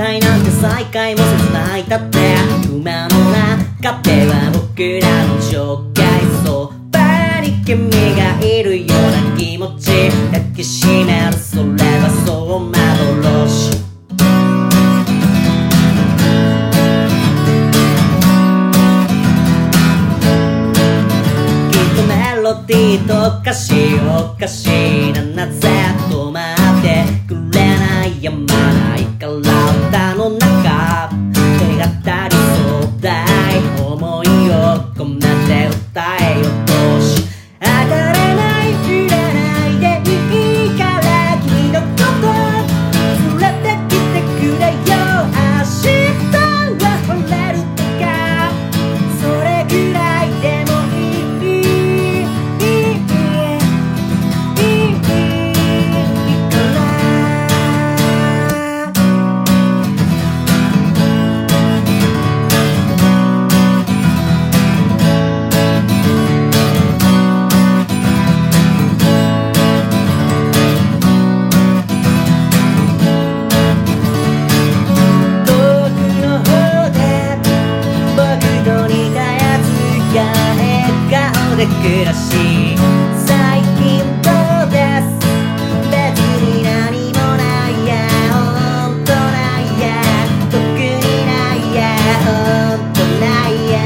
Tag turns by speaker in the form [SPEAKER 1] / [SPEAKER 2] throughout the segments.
[SPEAKER 1] 会なんて再会もせず泣いたって。馬の中では僕らの紹介そばに君がいるような気持ち。抱きしめるそれはそう幻。きっとメロディーと歌詞おかしいななぜ。止まってくれないやまないから。歌の中で暮らし最近どうです別に何もないやほんとないや特にないやほんとないや。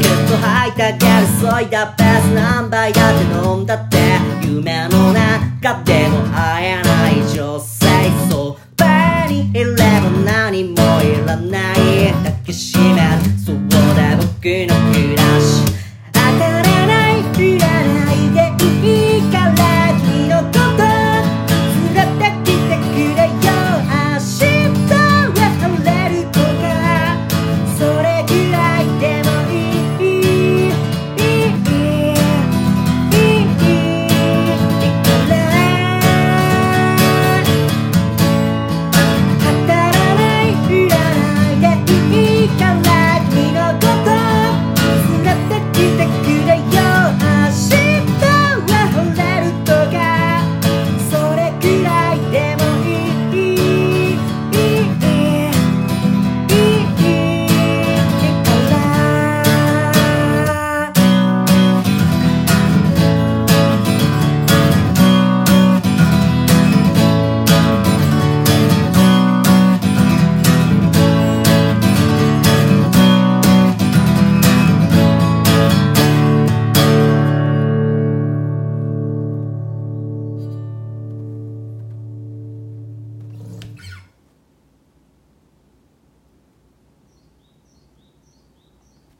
[SPEAKER 1] ケット吐いたギャルそいだベース何杯だって飲んだってかっも会えない女性。そばにいれば何もいらない。抱きしめるそうだ僕の